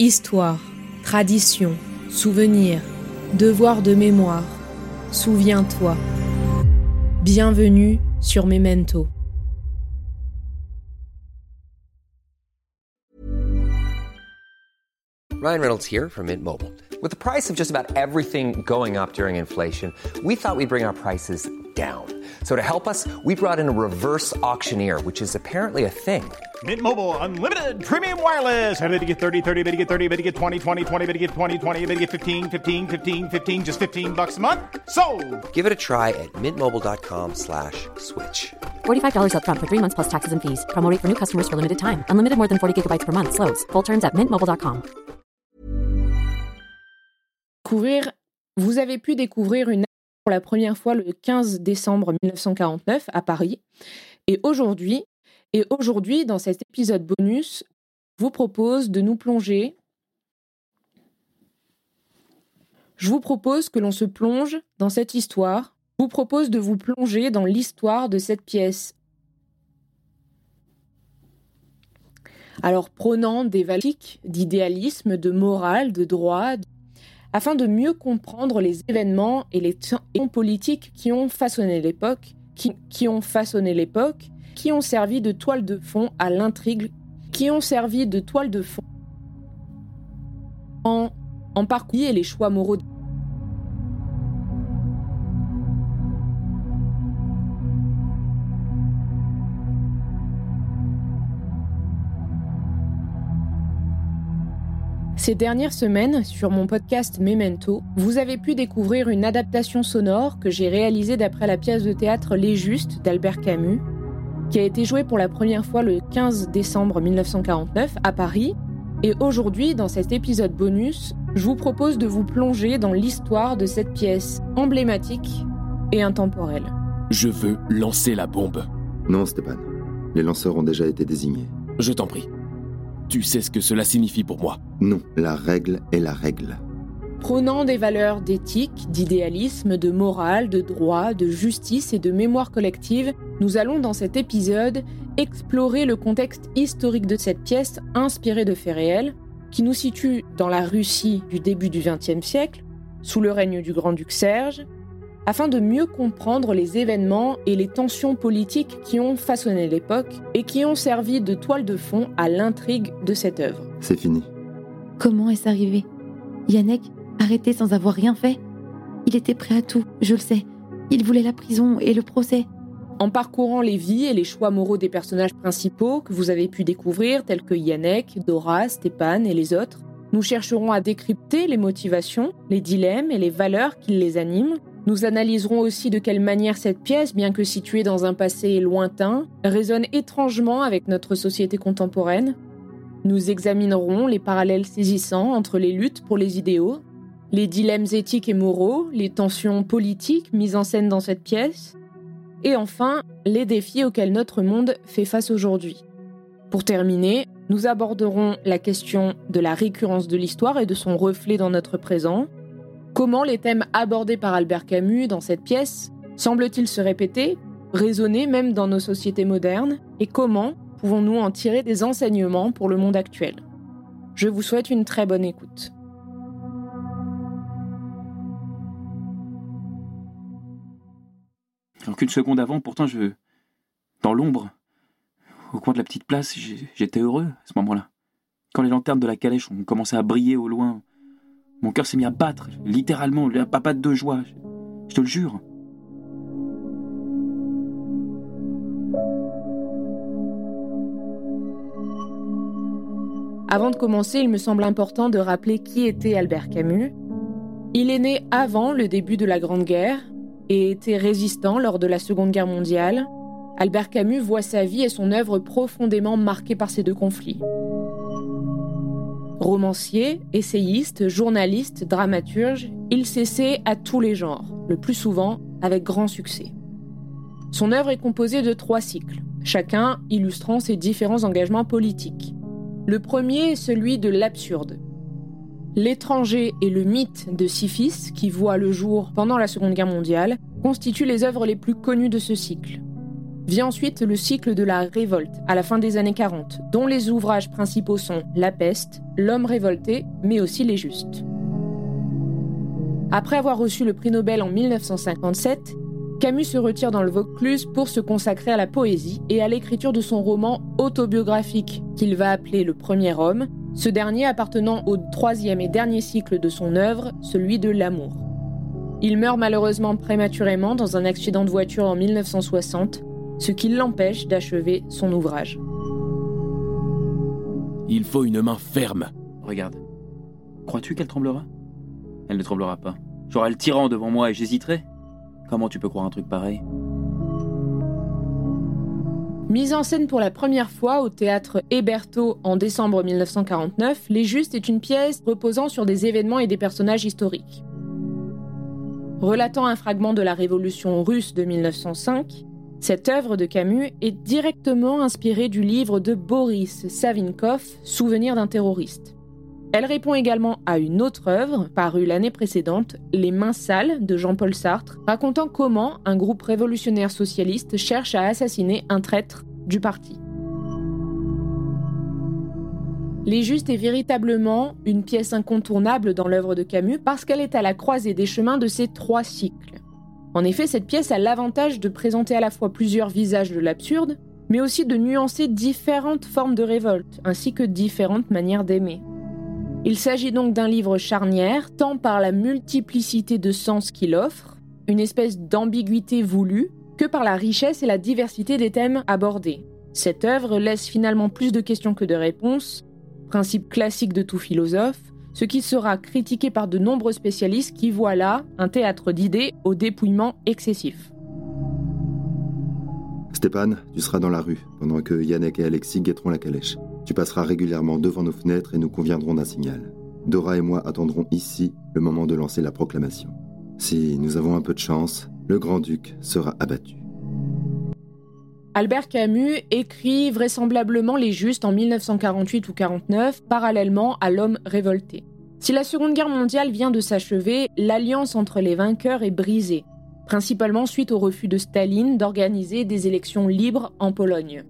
Histoire, tradition, souvenir, devoir de mémoire. Souviens-toi. Bienvenue sur Memento. Ryan Reynolds here from Mint Mobile. With the price of just about everything going up during inflation, we thought we'd bring our prices down. So to help us, we brought in a reverse auctioneer, which is apparently a thing. Mint Mobile unlimited premium wireless. Ready to get 30, 30, bit to get 30, bit to get 20, 20, 20, bit to get 20, 20, bit to get 15, 15, 15, 15 just 15 bucks a month? So, Give it a try at mintmobile.com slash switch. $45 upfront for three months plus taxes and fees. Promo for new customers for limited time. Unlimited more than 40 gigabytes per month. Slows. Full terms at mintmobile.com. Découvrir, vous avez pu découvrir une pour la première fois le 15 décembre 1949 à Paris. Et aujourd'hui, et aujourd'hui, dans cet épisode bonus, je vous propose de nous plonger. Je vous propose que l'on se plonge dans cette histoire. Je vous propose de vous plonger dans l'histoire de cette pièce. Alors, prônant des valeurs d'idéalisme, de morale, de droit, afin de mieux comprendre les événements et les temps politiques qui ont façonné l'époque, qui, qui ont façonné l'époque, qui ont servi de toile de fond à l'intrigue, qui ont servi de toile de fond en, en les choix moraux. Ces dernières semaines, sur mon podcast Memento, vous avez pu découvrir une adaptation sonore que j'ai réalisée d'après la pièce de théâtre Les Justes d'Albert Camus, qui a été jouée pour la première fois le 15 décembre 1949 à Paris. Et aujourd'hui, dans cet épisode bonus, je vous propose de vous plonger dans l'histoire de cette pièce emblématique et intemporelle. Je veux lancer la bombe. Non, Stéphane. Les lanceurs ont déjà été désignés. Je t'en prie. Tu sais ce que cela signifie pour moi. Non, la règle est la règle. Prônant des valeurs d'éthique, d'idéalisme, de morale, de droit, de justice et de mémoire collective, nous allons dans cet épisode explorer le contexte historique de cette pièce inspirée de faits réels, qui nous situe dans la Russie du début du XXe siècle, sous le règne du grand-duc Serge, afin de mieux comprendre les événements et les tensions politiques qui ont façonné l'époque et qui ont servi de toile de fond à l'intrigue de cette œuvre. C'est fini. Comment est-ce arrivé? Yannick, arrêté sans avoir rien fait? Il était prêt à tout, je le sais. Il voulait la prison et le procès. En parcourant les vies et les choix moraux des personnages principaux que vous avez pu découvrir, tels que Yannick, Dora, Stéphane et les autres, nous chercherons à décrypter les motivations, les dilemmes et les valeurs qui les animent. Nous analyserons aussi de quelle manière cette pièce, bien que située dans un passé lointain, résonne étrangement avec notre société contemporaine. Nous examinerons les parallèles saisissants entre les luttes pour les idéaux, les dilemmes éthiques et moraux, les tensions politiques mises en scène dans cette pièce, et enfin les défis auxquels notre monde fait face aujourd'hui. Pour terminer, nous aborderons la question de la récurrence de l'histoire et de son reflet dans notre présent. Comment les thèmes abordés par Albert Camus dans cette pièce semblent-ils se répéter, résonner même dans nos sociétés modernes, et comment pouvons-nous en tirer des enseignements pour le monde actuel? Je vous souhaite une très bonne écoute. Qu'une seconde avant, pourtant, je. Dans l'ombre, au coin de la petite place, j'étais heureux à ce moment-là. Quand les lanternes de la calèche ont commencé à briller au loin, mon cœur s'est mis à battre, littéralement, à papatte de joie. Je te le jure. Avant de commencer, il me semble important de rappeler qui était Albert Camus. Il est né avant le début de la Grande Guerre et était résistant lors de la Seconde Guerre mondiale. Albert Camus voit sa vie et son œuvre profondément marquées par ces deux conflits. Romancier, essayiste, journaliste, dramaturge, il s'essaie à tous les genres, le plus souvent avec grand succès. Son œuvre est composée de trois cycles, chacun illustrant ses différents engagements politiques. Le premier est celui de l'absurde. L'étranger et le mythe de Sisyphe, qui voit le jour pendant la Seconde Guerre mondiale, constituent les œuvres les plus connues de ce cycle. Vient ensuite le cycle de la révolte, à la fin des années 40, dont les ouvrages principaux sont La peste, L'homme révolté, mais aussi Les Justes. Après avoir reçu le prix Nobel en 1957, Camus se retire dans le Vaucluse pour se consacrer à la poésie et à l'écriture de son roman autobiographique, qu'il va appeler Le Premier Homme, ce dernier appartenant au troisième et dernier cycle de son œuvre, celui de l'amour. Il meurt malheureusement prématurément dans un accident de voiture en 1960, ce qui l'empêche d'achever son ouvrage. Il faut une main ferme. Regarde. Crois-tu qu'elle tremblera? Elle ne tremblera pas. J'aurai le tyran devant moi et j'hésiterai Comment tu peux croire un truc pareil? Mise en scène pour la première fois au théâtre Héberto en décembre 1949, Les Justes est une pièce reposant sur des événements et des personnages historiques. Relatant un fragment de la révolution russe de 1905, cette œuvre de Camus est directement inspirée du livre de Boris Savinkov, Souvenir d'un terroriste. Elle répond également à une autre œuvre, parue l'année précédente, Les Mains sales de Jean-Paul Sartre, racontant comment un groupe révolutionnaire socialiste cherche à assassiner un traître du parti. Les Justes est véritablement une pièce incontournable dans l'œuvre de Camus parce qu'elle est à la croisée des chemins de ces trois cycles. En effet, cette pièce a l'avantage de présenter à la fois plusieurs visages de l'absurde, mais aussi de nuancer différentes formes de révolte, ainsi que différentes manières d'aimer. Il s'agit donc d'un livre charnière, tant par la multiplicité de sens qu'il offre, une espèce d'ambiguïté voulue, que par la richesse et la diversité des thèmes abordés. Cette œuvre laisse finalement plus de questions que de réponses, principe classique de tout philosophe, ce qui sera critiqué par de nombreux spécialistes qui voient là un théâtre d'idées au dépouillement excessif. Stéphane, tu seras dans la rue pendant que Yannick et Alexis guetteront la calèche. Tu passeras régulièrement devant nos fenêtres et nous conviendrons d'un signal. Dora et moi attendrons ici le moment de lancer la proclamation. Si nous avons un peu de chance, le grand-duc sera abattu. Albert Camus écrit vraisemblablement Les Justes en 1948 ou 49, parallèlement à L'homme révolté. Si la Seconde Guerre mondiale vient de s'achever, l'alliance entre les vainqueurs est brisée, principalement suite au refus de Staline d'organiser des élections libres en Pologne.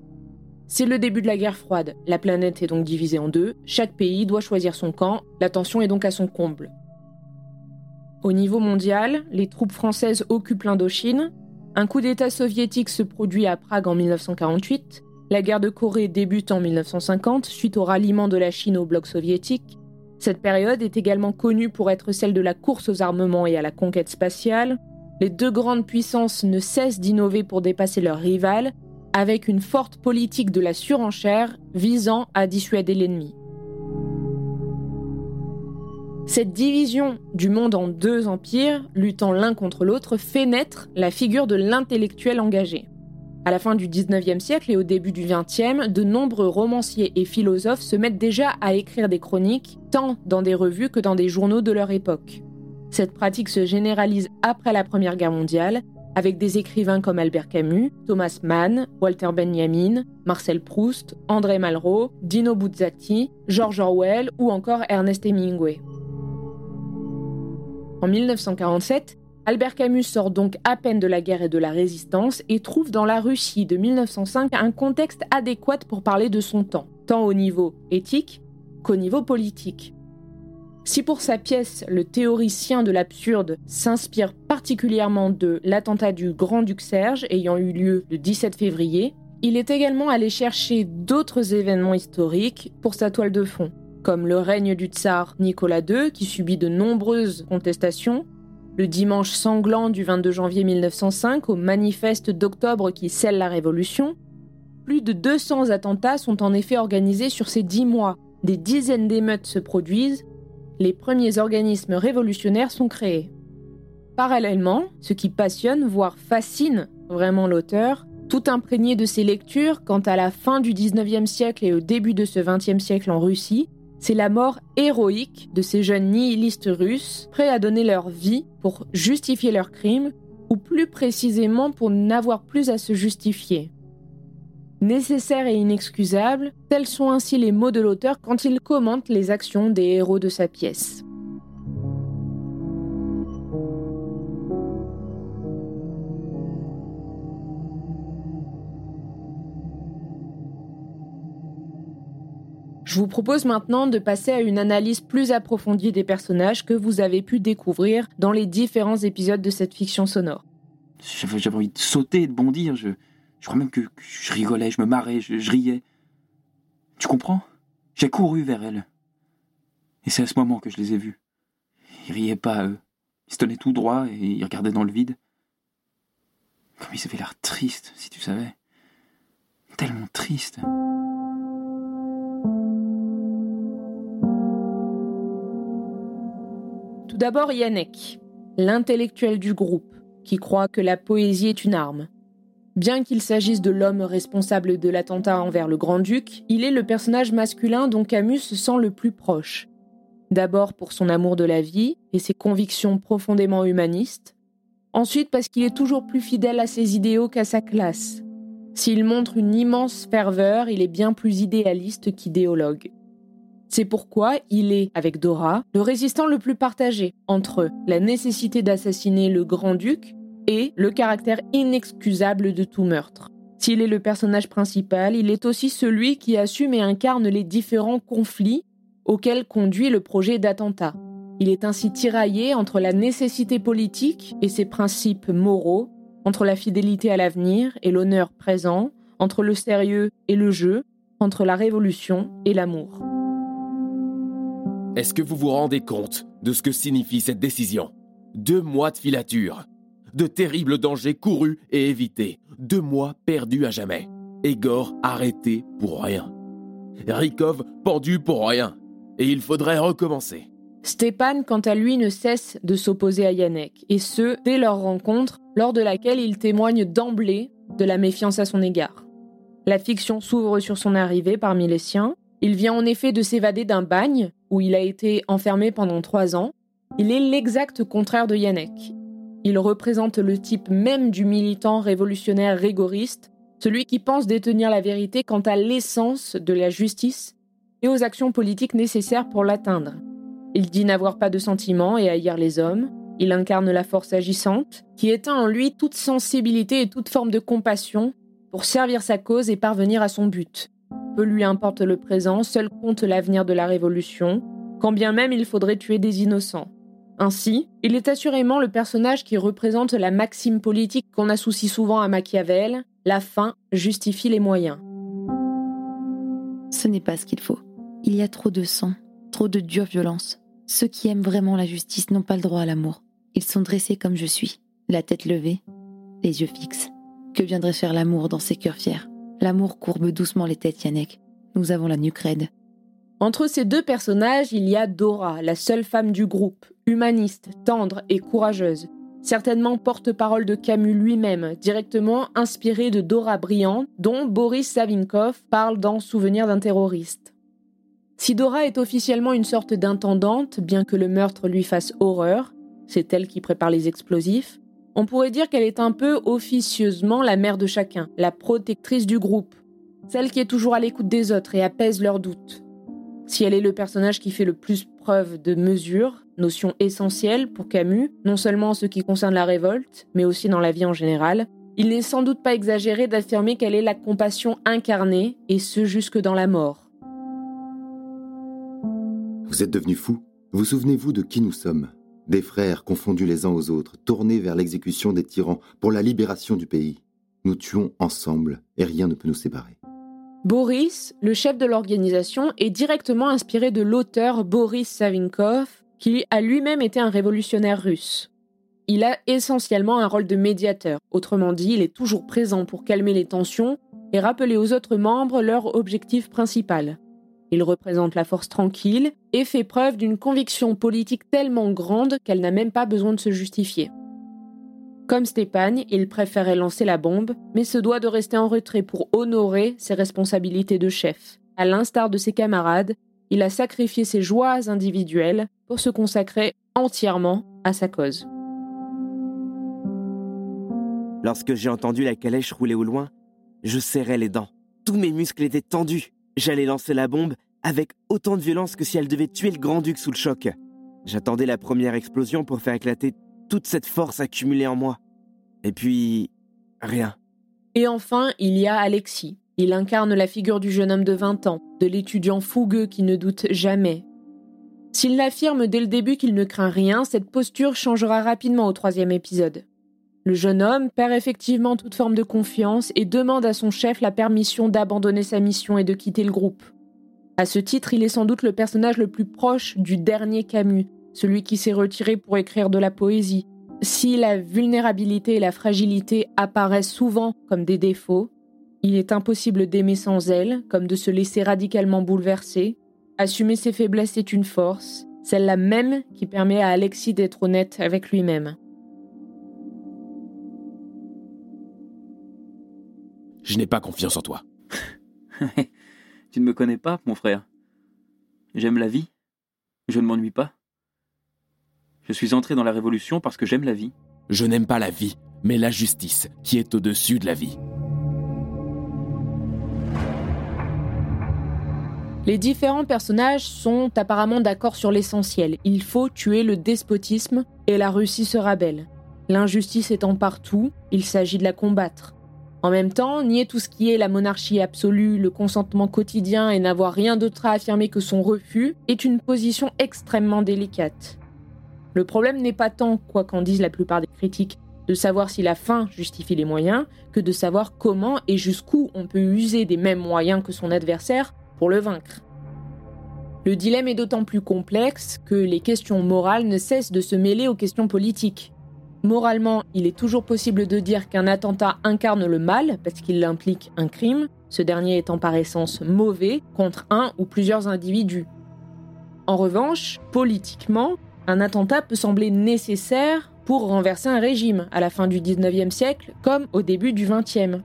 C'est le début de la guerre froide, la planète est donc divisée en deux, chaque pays doit choisir son camp, la tension est donc à son comble. Au niveau mondial, les troupes françaises occupent l'Indochine, un coup d'État soviétique se produit à Prague en 1948, la guerre de Corée débute en 1950 suite au ralliement de la Chine au bloc soviétique. Cette période est également connue pour être celle de la course aux armements et à la conquête spatiale. Les deux grandes puissances ne cessent d'innover pour dépasser leurs rivales avec une forte politique de la surenchère visant à dissuader l'ennemi. Cette division du monde en deux empires, luttant l'un contre l'autre, fait naître la figure de l'intellectuel engagé. À la fin du 19e siècle et au début du 20e, de nombreux romanciers et philosophes se mettent déjà à écrire des chroniques, tant dans des revues que dans des journaux de leur époque. Cette pratique se généralise après la Première Guerre mondiale avec des écrivains comme Albert Camus, Thomas Mann, Walter Benjamin, Marcel Proust, André Malraux, Dino Buzzati, George Orwell ou encore Ernest Hemingway. En 1947, Albert Camus sort donc à peine de la guerre et de la résistance et trouve dans la Russie de 1905 un contexte adéquat pour parler de son temps, tant au niveau éthique qu'au niveau politique. Si pour sa pièce, le théoricien de l'absurde s'inspire particulièrement de l'attentat du Grand-Duc Serge ayant eu lieu le 17 février, il est également allé chercher d'autres événements historiques pour sa toile de fond, comme le règne du tsar Nicolas II qui subit de nombreuses contestations, le dimanche sanglant du 22 janvier 1905 au manifeste d'octobre qui scelle la Révolution. Plus de 200 attentats sont en effet organisés sur ces dix mois, des dizaines d'émeutes se produisent les premiers organismes révolutionnaires sont créés. Parallèlement, ce qui passionne, voire fascine vraiment l'auteur, tout imprégné de ses lectures quant à la fin du 19e siècle et au début de ce 20e siècle en Russie, c'est la mort héroïque de ces jeunes nihilistes russes prêts à donner leur vie pour justifier leurs crimes, ou plus précisément pour n'avoir plus à se justifier nécessaire et inexcusable, tels sont ainsi les mots de l'auteur quand il commente les actions des héros de sa pièce. Je vous propose maintenant de passer à une analyse plus approfondie des personnages que vous avez pu découvrir dans les différents épisodes de cette fiction sonore. J'avais envie de sauter, de bondir, je crois même que, je rigolais, je me marrais, je, riais. Tu comprends? J'ai couru vers elle. Et c'est à ce moment que je les ai vus. Ils riaient pas, eux. Ils se tenaient tout droit et ils regardaient dans le vide. Comme ils avaient l'air tristes, si tu savais. Tellement tristes. Tout d'abord Yannick, l'intellectuel du groupe, qui croit que la poésie est une arme. Bien qu'il s'agisse de l'homme responsable de l'attentat envers le grand-duc, il est le personnage masculin dont Camus se sent le plus proche. D'abord pour son amour de la vie et ses convictions profondément humanistes, ensuite parce qu'il est toujours plus fidèle à ses idéaux qu'à sa classe. S'il montre une immense ferveur, il est bien plus idéaliste qu'idéologue. C'est pourquoi il est, avec Dora, le résistant le plus partagé entre la nécessité d'assassiner le grand-duc et le caractère inexcusable de tout meurtre. S'il est le personnage principal, il est aussi celui qui assume et incarne les différents conflits auxquels conduit le projet d'attentat. Il est ainsi tiraillé entre la nécessité politique et ses principes moraux, entre la fidélité à l'avenir et l'honneur présent, entre le sérieux et le jeu, entre la révolution et l'amour. Est-ce que vous vous rendez compte de ce que signifie cette décision? Deux mois de filature, de terribles dangers courus et évités, deux mois perdus à jamais. Egor arrêté pour rien. Rikov pendu pour rien. Et il faudrait recommencer. Stépan, quant à lui, ne cesse de s'opposer à Yannick, et ce, dès leur rencontre, lors de laquelle il témoigne d'emblée de la méfiance à son égard. La fiction s'ouvre sur son arrivée parmi les siens, il vient en effet de s'évader d'un bagne où il a été enfermé pendant trois ans. Il est l'exact contraire de Yannick. Il représente le type même du militant révolutionnaire rigoriste, celui qui pense détenir la vérité quant à l'essence de la justice et aux actions politiques nécessaires pour l'atteindre. Il dit n'avoir pas de sentiments et haïr les hommes. Il incarne la force agissante, qui éteint en lui toute sensibilité et toute forme de compassion pour servir sa cause et parvenir à son but. Peu lui importe le présent, seul compte l'avenir de la Révolution, quand bien même il faudrait tuer des innocents. Ainsi, il est assurément le personnage qui représente la maxime politique qu'on associe souvent à Machiavel, la fin justifie les moyens. Ce n'est pas ce qu'il faut. Il y a trop de sang, trop de dure violence. Ceux qui aiment vraiment la justice n'ont pas le droit à l'amour. Ils sont dressés comme je suis, la tête levée, les yeux fixes. Que viendrait faire l'amour dans ces cœurs fiers? L'amour courbe doucement les têtes, Yannick. Nous avons la nuque raide. Entre ces deux personnages, il y a Dora, la seule femme du groupe, humaniste, tendre et courageuse. Certainement porte-parole de Camus lui-même, directement inspirée de Dora Briand, dont Boris Savinkov parle dans Souvenir d'un terroriste. Si Dora est officiellement une sorte d'intendante, bien que le meurtre lui fasse horreur, c'est elle qui prépare les explosifs, on pourrait dire qu'elle est un peu officieusement la mère de chacun, la protectrice du groupe, celle qui est toujours à l'écoute des autres et apaise leurs doutes. Si elle est le personnage qui fait le plus preuve de mesure, notion essentielle pour Camus, non seulement en ce qui concerne la révolte, mais aussi dans la vie en général, il n'est sans doute pas exagéré d'affirmer qu'elle est la compassion incarnée, et ce jusque dans la mort. Vous êtes devenu fou Vous souvenez-vous de qui nous sommes? Des frères confondus les uns aux autres, tournés vers l'exécution des tyrans pour la libération du pays. Nous tuons ensemble et rien ne peut nous séparer. Boris, le chef de l'organisation, est directement inspiré de l'auteur Boris Savinkov, qui a lui-même été un révolutionnaire russe. Il a essentiellement un rôle de médiateur, autrement dit, il est toujours présent pour calmer les tensions et rappeler aux autres membres leur objectif principal. Il représente la force tranquille et fait preuve d'une conviction politique tellement grande qu'elle n'a même pas besoin de se justifier. Comme Stéphane, il préférait lancer la bombe, mais se doit de rester en retrait pour honorer ses responsabilités de chef. À l'instar de ses camarades, il a sacrifié ses joies individuelles pour se consacrer entièrement à sa cause. Lorsque j'ai entendu la calèche rouler au loin, je serrais les dents. Tous mes muscles étaient tendus. J'allais lancer la bombe avec autant de violence que si elle devait tuer le grand-duc sous le choc. J'attendais la première explosion pour faire éclater toute cette force accumulée en moi. Et puis, rien. Et enfin, il y a Alexis. Il incarne la figure du jeune homme de 20 ans, de l'étudiant fougueux qui ne doute jamais. S'il l'affirme dès le début qu'il ne craint rien, cette posture changera rapidement au troisième épisode. Le jeune homme perd effectivement toute forme de confiance et demande à son chef la permission d'abandonner sa mission et de quitter le groupe. À ce titre, il est sans doute le personnage le plus proche du dernier Camus, celui qui s'est retiré pour écrire de la poésie. Si la vulnérabilité et la fragilité apparaissent souvent comme des défauts, il est impossible d'aimer sans elles, comme de se laisser radicalement bouleverser. Assumer ses faiblesses est une force, celle-là même qui permet à Alexis d'être honnête avec lui-même. Je n'ai pas confiance en toi. tu ne me connais pas, mon frère. J'aime la vie. Je ne m'ennuie pas. Je suis entré dans la Révolution parce que j'aime la vie. Je n'aime pas la vie, mais la justice, qui est au-dessus de la vie. Les différents personnages sont apparemment d'accord sur l'essentiel. Il faut tuer le despotisme et la Russie sera belle. L'injustice étant partout, il s'agit de la combattre. En même temps, nier tout ce qui est la monarchie absolue, le consentement quotidien et n'avoir rien d'autre à affirmer que son refus est une position extrêmement délicate. Le problème n'est pas tant, quoi qu'en disent la plupart des critiques, de savoir si la fin justifie les moyens, que de savoir comment et jusqu'où on peut user des mêmes moyens que son adversaire pour le vaincre. Le dilemme est d'autant plus complexe que les questions morales ne cessent de se mêler aux questions politiques. Moralement, il est toujours possible de dire qu'un attentat incarne le mal parce qu'il implique un crime, ce dernier étant par essence mauvais, contre un ou plusieurs individus. En revanche, politiquement, un attentat peut sembler nécessaire pour renverser un régime à la fin du 19e siècle comme au début du 20e.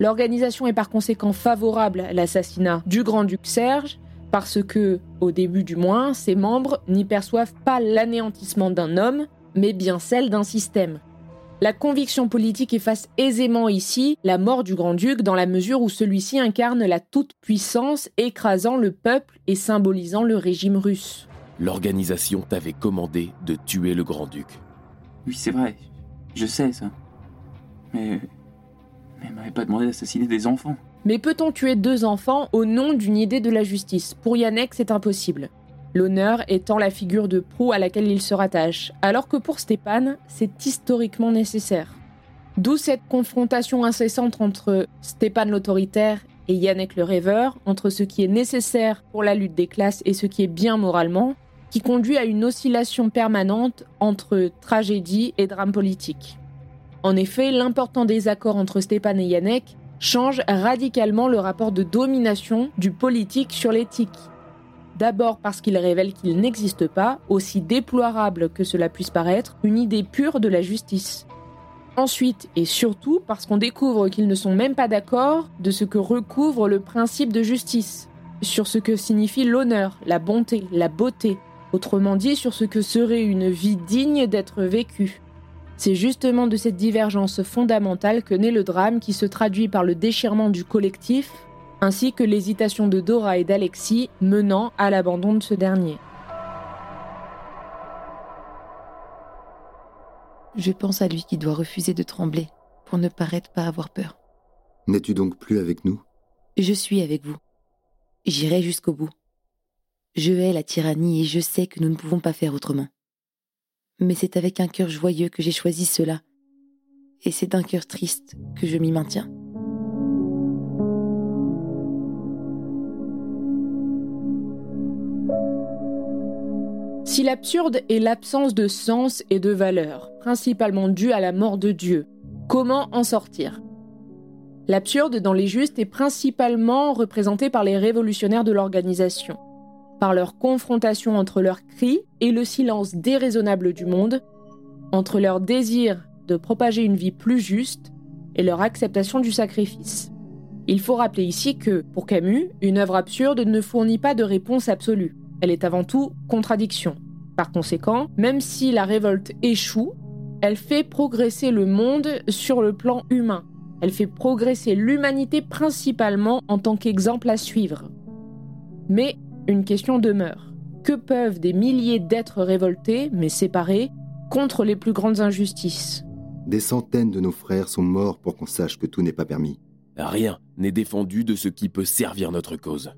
L'organisation est par conséquent favorable à l'assassinat du grand-duc Serge parce que, au début du moins, ses membres n'y perçoivent pas l'anéantissement d'un homme, mais bien celle d'un système. La conviction politique efface aisément ici la mort du grand-duc dans la mesure où celui-ci incarne la toute-puissance écrasant le peuple et symbolisant le régime russe. L'organisation t'avait commandé de tuer le grand-duc. Oui, c'est vrai. Je sais ça. Mais. Mais elle m'avait pas demandé d'assassiner des enfants. Mais peut-on tuer deux enfants au nom d'une idée de la justice? Pour Yannick, c'est impossible l'honneur étant la figure de proue à laquelle il se rattache, alors que pour Stéphane, c'est historiquement nécessaire. D'où cette confrontation incessante entre Stéphane l'autoritaire et Yannick le rêveur, entre ce qui est nécessaire pour la lutte des classes et ce qui est bien moralement, qui conduit à une oscillation permanente entre tragédie et drame politique. En effet, l'important désaccord entre Stéphane et Yannick change radicalement le rapport de domination du politique sur l'éthique, D'abord parce qu'il révèle qu'il n'existe pas, aussi déplorable que cela puisse paraître, une idée pure de la justice. Ensuite et surtout parce qu'on découvre qu'ils ne sont même pas d'accord de ce que recouvre le principe de justice, sur ce que signifie l'honneur, la bonté, la beauté, autrement dit sur ce que serait une vie digne d'être vécue. C'est justement de cette divergence fondamentale que naît le drame qui se traduit par le déchirement du collectif ainsi que l'hésitation de Dora et d'Alexis menant à l'abandon de ce dernier. Je pense à lui qui doit refuser de trembler pour ne paraître pas avoir peur. N'es-tu donc plus avec nous? Je suis avec vous. J'irai jusqu'au bout. Je hais la tyrannie et je sais que nous ne pouvons pas faire autrement. Mais c'est avec un cœur joyeux que j'ai choisi cela. Et c'est d'un cœur triste que je m'y maintiens. Si l'absurde est l'absence de sens et de valeur, principalement due à la mort de Dieu, comment en sortir? L'absurde dans les justes est principalement représenté par les révolutionnaires de l'organisation, par leur confrontation entre leurs cris et le silence déraisonnable du monde, entre leur désir de propager une vie plus juste et leur acceptation du sacrifice. Il faut rappeler ici que, pour Camus, une œuvre absurde ne fournit pas de réponse absolue. Elle est avant tout contradiction. Par conséquent, même si la révolte échoue, elle fait progresser le monde sur le plan humain. Elle fait progresser l'humanité principalement en tant qu'exemple à suivre. Mais une question demeure. Que peuvent des milliers d'êtres révoltés, mais séparés, contre les plus grandes injustices? Des centaines de nos frères sont morts pour qu'on sache que tout n'est pas permis. Rien n'est défendu de ce qui peut servir notre cause.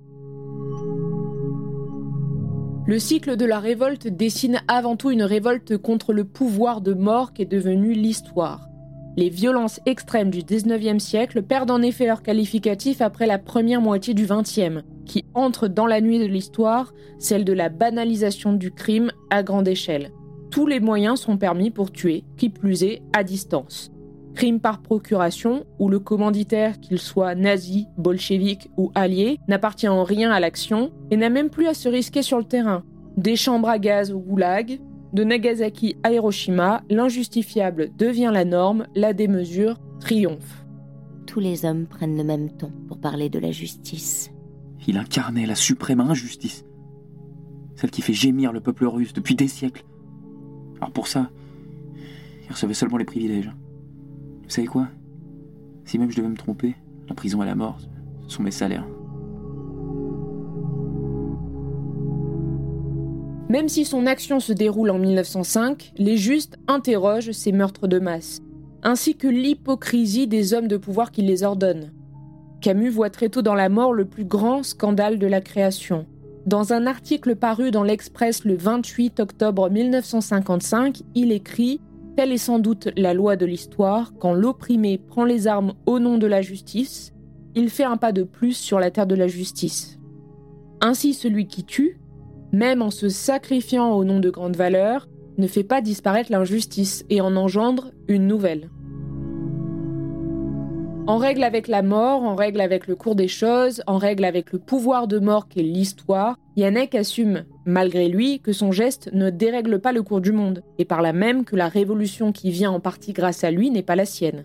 Le cycle de la révolte dessine avant tout une révolte contre le pouvoir de mort qui est devenu l'histoire. Les violences extrêmes du 19e siècle perdent en effet leur qualificatif après la première moitié du 20e, qui entre dans la nuit de l'histoire, celle de la banalisation du crime à grande échelle. Tous les moyens sont permis pour tuer, qui plus est, à distance. Crime par procuration, où le commanditaire, qu'il soit nazi, bolchevique ou allié, n'appartient en rien à l'action et n'a même plus à se risquer sur le terrain. Des chambres à gaz au goulag, de Nagasaki à Hiroshima, l'injustifiable devient la norme, la démesure triomphe. Tous les hommes prennent le même ton pour parler de la justice. Il incarnait la suprême injustice. Celle qui fait gémir le peuple russe depuis des siècles. Alors pour ça, il recevait seulement les privilèges. Vous savez quoi? Si même je devais me tromper, la prison et la mort sont mes salaires. Même si son action se déroule en 1905, les justes interrogent ces meurtres de masse, ainsi que l'hypocrisie des hommes de pouvoir qui les ordonnent. Camus voit très tôt dans la mort le plus grand scandale de la création. Dans un article paru dans l'Express le 28 octobre 1955, il écrit Telle est sans doute la loi de l'histoire, quand l'opprimé prend les armes au nom de la justice, il fait un pas de plus sur la terre de la justice. Ainsi celui qui tue, même en se sacrifiant au nom de grandes valeurs, ne fait pas disparaître l'injustice et en engendre une nouvelle. En règle avec la mort, en règle avec le cours des choses, en règle avec le pouvoir de mort qu'est l'histoire, Yannick assume, malgré lui, que son geste ne dérègle pas le cours du monde, et par là même que la révolution qui vient en partie grâce à lui n'est pas la sienne.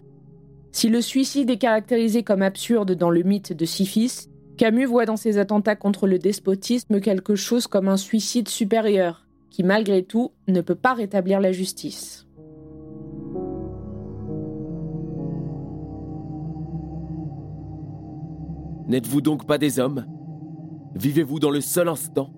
Si le suicide est caractérisé comme absurde dans le mythe de Sisyphe, Camus voit dans ses attentats contre le despotisme quelque chose comme un suicide supérieur, qui malgré tout ne peut pas rétablir la justice. N'êtes-vous donc pas des hommes? Vivez-vous dans le seul instant?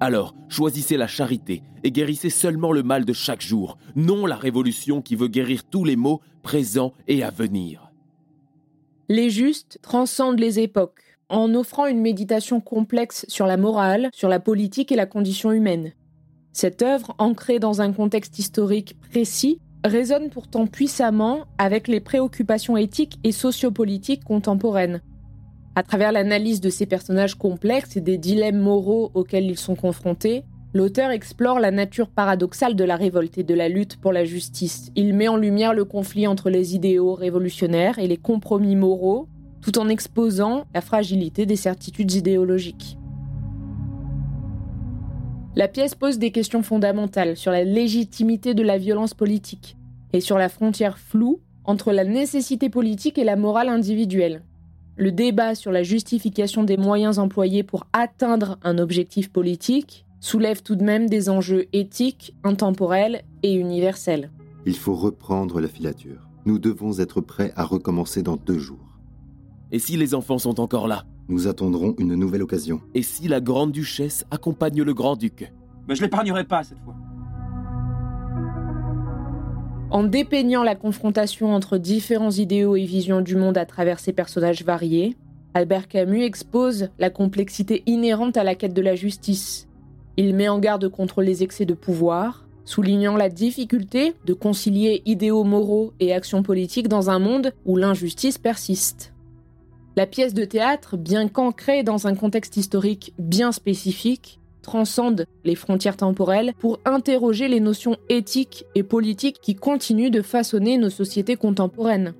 Alors, choisissez la charité et guérissez seulement le mal de chaque jour, non la révolution qui veut guérir tous les maux présents et à venir. Les justes transcendent les époques en offrant une méditation complexe sur la morale, sur la politique et la condition humaine. Cette œuvre, ancrée dans un contexte historique précis, résonne pourtant puissamment avec les préoccupations éthiques et sociopolitiques contemporaines, à travers l'analyse de ces personnages complexes et des dilemmes moraux auxquels ils sont confrontés, l'auteur explore la nature paradoxale de la révolte et de la lutte pour la justice. Il met en lumière le conflit entre les idéaux révolutionnaires et les compromis moraux, tout en exposant la fragilité des certitudes idéologiques. La pièce pose des questions fondamentales sur la légitimité de la violence politique et sur la frontière floue entre la nécessité politique et la morale individuelle. Le débat sur la justification des moyens employés pour atteindre un objectif politique soulève tout de même des enjeux éthiques, intemporels et universels. Il faut reprendre la filature. Nous devons être prêts à recommencer dans deux jours. Et si les enfants sont encore là? Nous attendrons une nouvelle occasion. Et si la grande-duchesse accompagne le grand-duc Mais je l'épargnerai pas cette fois. En dépeignant la confrontation entre différents idéaux et visions du monde à travers ses personnages variés, Albert Camus expose la complexité inhérente à la quête de la justice. Il met en garde contre les excès de pouvoir, soulignant la difficulté de concilier idéaux moraux et actions politiques dans un monde où l'injustice persiste. La pièce de théâtre, bien qu'ancrée dans un contexte historique bien spécifique, transcende les frontières temporelles pour interroger les notions éthiques et politiques qui continuent de façonner nos sociétés contemporaines.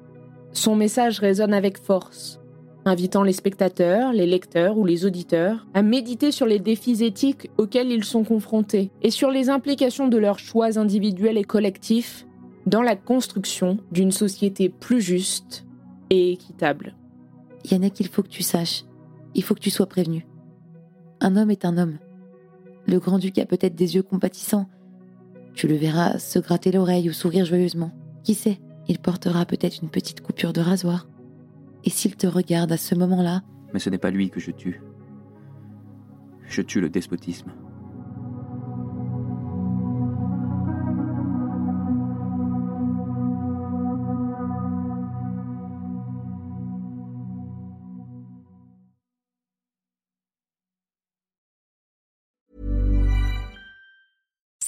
Son message résonne avec force, invitant les spectateurs, les lecteurs ou les auditeurs à méditer sur les défis éthiques auxquels ils sont confrontés et sur les implications de leurs choix individuels et collectifs dans la construction d'une société plus juste et équitable. Yannick, il faut que tu saches, il faut que tu sois prévenu. Un homme est un homme. Le grand-duc a peut-être des yeux compatissants. Tu le verras se gratter l'oreille ou sourire joyeusement. Qui sait, il portera peut-être une petite coupure de rasoir. Et s'il te regarde à ce moment-là... Mais ce n'est pas lui que je tue. Je tue le despotisme.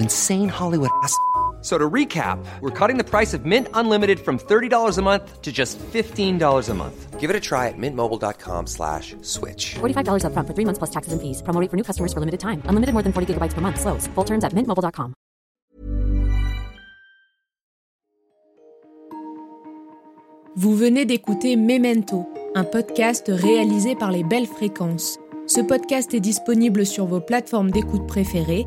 insane Hollywood ass? So to recap, we're cutting the price of Mint Unlimited from $30 a month to just $15 a month. Give it a try at mintmobile.com slash switch. $45 upfront for three months plus taxes and fees. Promo rate for new customers for limited time. Unlimited more than 40 gigabytes per month. Slows. Full terms at mintmobile.com. Vous venez d'écouter Memento, un podcast réalisé par les Belles Fréquences. Ce podcast est disponible sur vos plateformes d'écoute préférées